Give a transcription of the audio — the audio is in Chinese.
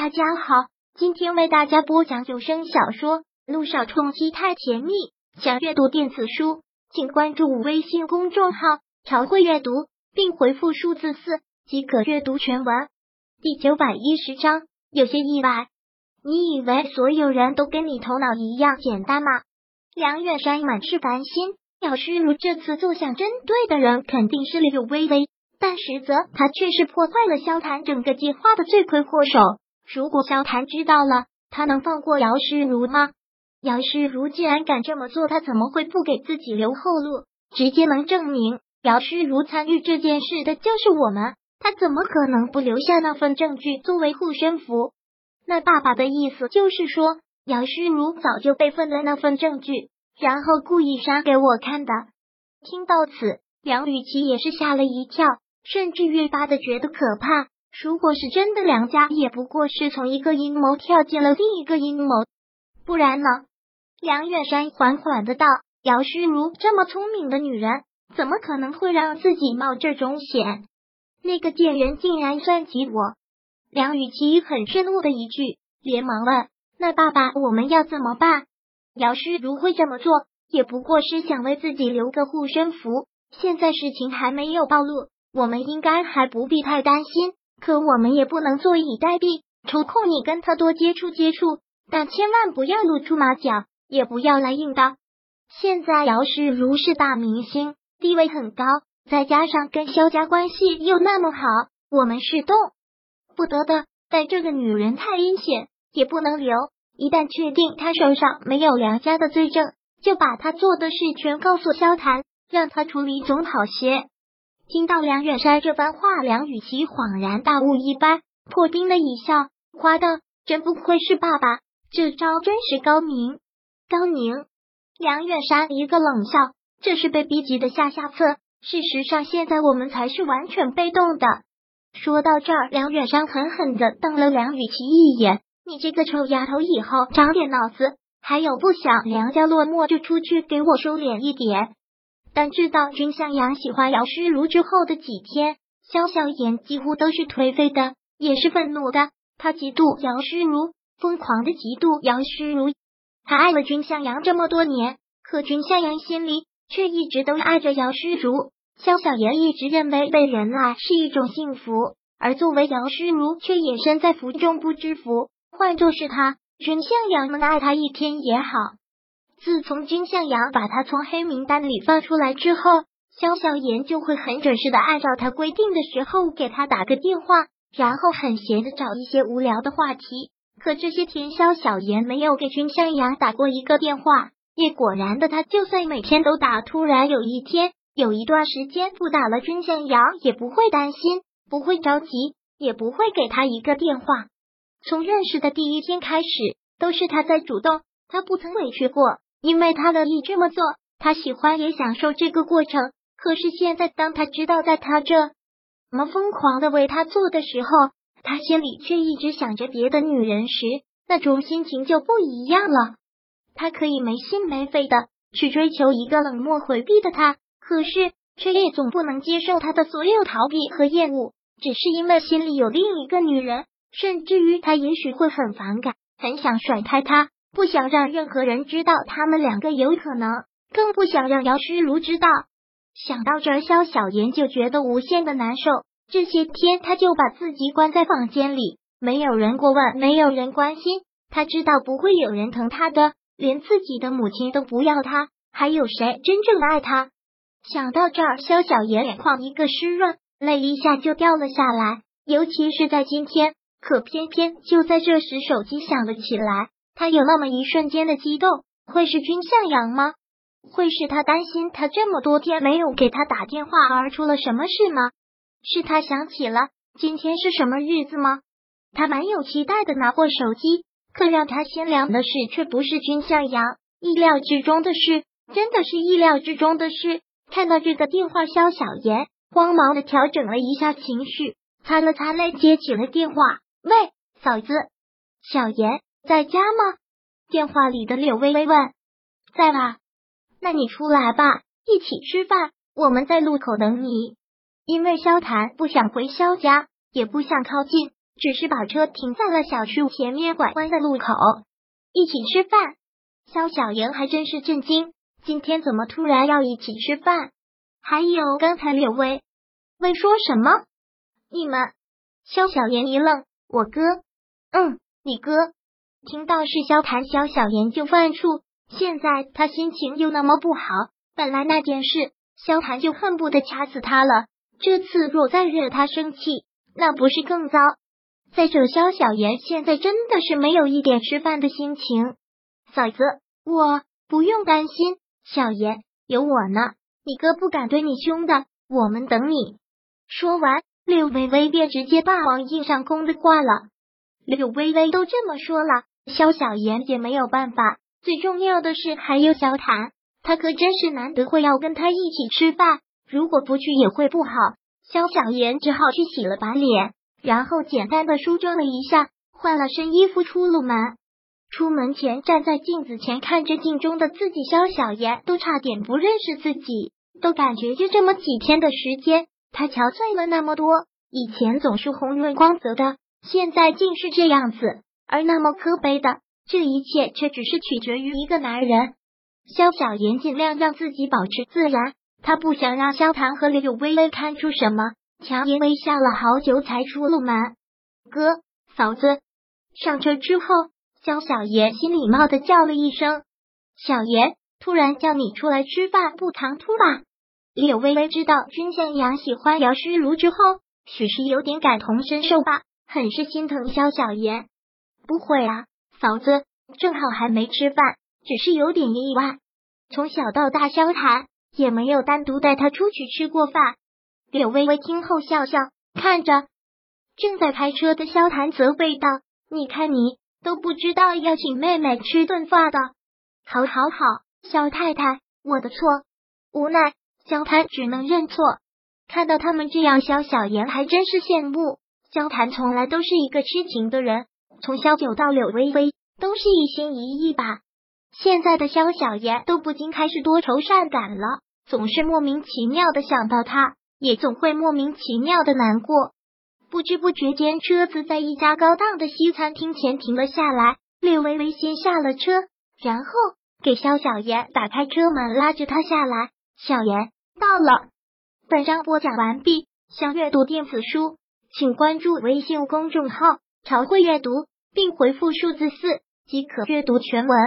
大家好，今天为大家播讲有声小说《路上冲击太甜蜜》。想阅读电子书，请关注微信公众号“朝会阅读”，并回复数字四即可阅读全文。第九百一十章，有些意外。你以为所有人都跟你头脑一样简单吗？梁远山满是烦心，姚诗如这次就想针对的人肯定是柳微微，但实则他却是破坏了萧谈整个计划的罪魁祸首。如果萧谈知道了，他能放过姚诗如吗？姚诗如既然敢这么做，他怎么会不给自己留后路？直接能证明姚诗如参与这件事的就是我们，他怎么可能不留下那份证据作为护身符？那爸爸的意思就是说，姚诗如早就备份了那份证据，然后故意删给我看的。听到此，梁雨琪也是吓了一跳，甚至越发的觉得可怕。如果是真的，梁家也不过是从一个阴谋跳进了另一个阴谋，不然呢？梁远山缓缓的道：“姚诗如这么聪明的女人，怎么可能会让自己冒这种险？那个贱人竟然算计我！”梁雨琪很愤怒的一句，连忙问：“那爸爸，我们要怎么办？”姚诗如会这么做，也不过是想为自己留个护身符。现在事情还没有暴露，我们应该还不必太担心。可我们也不能坐以待毙，抽空你跟他多接触接触，但千万不要露出马脚，也不要来硬的。现在姚氏如是大明星，地位很高，再加上跟萧家关系又那么好，我们是动不得的。但这个女人太阴险，也不能留。一旦确定她手上没有梁家的罪证，就把她做的事全告诉萧谈，让他处理总好些。听到梁远山这番话，梁雨琪恍然大悟一般，破冰的一笑，夸道：“真不愧是爸爸，这招真是高明。”高明。梁远山一个冷笑，这是被逼急的下下策。事实上，现在我们才是完全被动的。说到这儿，梁远山狠狠的瞪了梁雨琪一眼：“你这个臭丫头，以后长点脑子！还有，不想梁家落寞，就出去给我收敛一点。”但知道君向阳喜欢姚诗如之后的几天，萧小言几乎都是颓废的，也是愤怒的。他嫉妒姚诗如，疯狂的嫉妒姚诗如。他爱了君向阳这么多年，可君向阳心里却一直都爱着姚诗如。萧小言一直认为被人爱是一种幸福，而作为姚诗如，却也身在福中不知福。换作是他，君向阳能爱他一天也好。自从君向阳把他从黑名单里放出来之后，肖小言就会很准时的按照他规定的时候给他打个电话，然后很闲的找一些无聊的话题。可这些天，肖小言没有给君向阳打过一个电话，也果然的，他就算每天都打，突然有一天有一段时间不打了，君向阳也不会担心，不会着急，也不会给他一个电话。从认识的第一天开始，都是他在主动，他不曾委屈过。因为他乐意这么做，他喜欢也享受这个过程。可是现在，当他知道在他这么疯狂的为他做的时候，他心里却一直想着别的女人时，那种心情就不一样了。他可以没心没肺的去追求一个冷漠回避的他，可是却也总不能接受他的所有逃避和厌恶，只是因为心里有另一个女人，甚至于他也许会很反感，很想甩开他。不想让任何人知道他们两个有可能，更不想让姚诗如知道。想到这儿，萧小言就觉得无限的难受。这些天，他就把自己关在房间里，没有人过问，没有人关心。他知道不会有人疼他的，连自己的母亲都不要他，还有谁真正爱他？想到这儿，萧小言眼眶一个湿润，泪一下就掉了下来。尤其是在今天，可偏偏就在这时，手机响了起来。他有那么一瞬间的激动，会是君向阳吗？会是他担心他这么多天没有给他打电话而出了什么事吗？是他想起了今天是什么日子吗？他蛮有期待的拿过手机，可让他心凉的事却不是君向阳意料之中的事，真的是意料之中的事。看到这个电话，肖小言慌忙的调整了一下情绪，擦了擦泪，接起了电话。喂，嫂子，小言。在家吗？电话里的柳微微问。在吧？那你出来吧，一起吃饭。我们在路口等你。因为萧谈不想回萧家，也不想靠近，只是把车停在了小区前面拐弯的路口。一起吃饭，萧小妍还真是震惊，今天怎么突然要一起吃饭？还有刚才柳薇薇说什么？你们？萧小妍一愣，我哥，嗯，你哥。听到是萧谈，萧小妍就犯怵。现在他心情又那么不好，本来那件事，萧谈就恨不得掐死他了。这次若再惹他生气，那不是更糟？再者，萧小妍现在真的是没有一点吃饭的心情。嫂子，我不用担心，小妍有我呢，你哥不敢对你凶的。我们等你。说完，柳微微便直接霸王硬上弓的挂了。柳微微都这么说了，萧小妍也没有办法。最重要的是还有萧谈，他可真是难得会要跟他一起吃饭，如果不去也会不好。萧小妍只好去洗了把脸，然后简单的梳妆了一下，换了身衣服出了门。出门前站在镜子前看着镜中的自己，萧小妍都差点不认识自己，都感觉就这么几天的时间，他憔悴了那么多。以前总是红润光泽的，现在竟是这样子，而那么可悲的。这一切却只是取决于一个男人。萧小妍尽量让自己保持自然，她不想让萧唐和柳微微看出什么，强颜微笑了好久才出了门。哥，嫂子，上车之后，萧小妍心礼貌的叫了一声：“小妍，突然叫你出来吃饭，不唐突吧？”柳微微知道君向阳喜欢姚诗如之后，许是有点感同身受吧，很是心疼萧小妍。不会啊。嫂子正好还没吃饭，只是有点意外。从小到大，萧谈也没有单独带他出去吃过饭。柳微微听后笑笑，看着正在开车的萧谈，责备道：“你看你都不知道要请妹妹吃顿饭的。”好，好，好，萧太太，我的错。无奈，萧谈只能认错。看到他们这样，萧小妍还真是羡慕。萧谈从来都是一个痴情的人。从萧九到柳微微，都是一心一意吧。现在的萧小妍都不禁开始多愁善感了，总是莫名其妙的想到他，也总会莫名其妙的难过。不知不觉间，车子在一家高档的西餐厅前停了下来。柳微微先下了车，然后给萧小妍打开车门，拉着她下来。小妍到了。本章播讲完毕。想阅读电子书，请关注微信公众号。朝会阅读，并回复数字四即可阅读全文。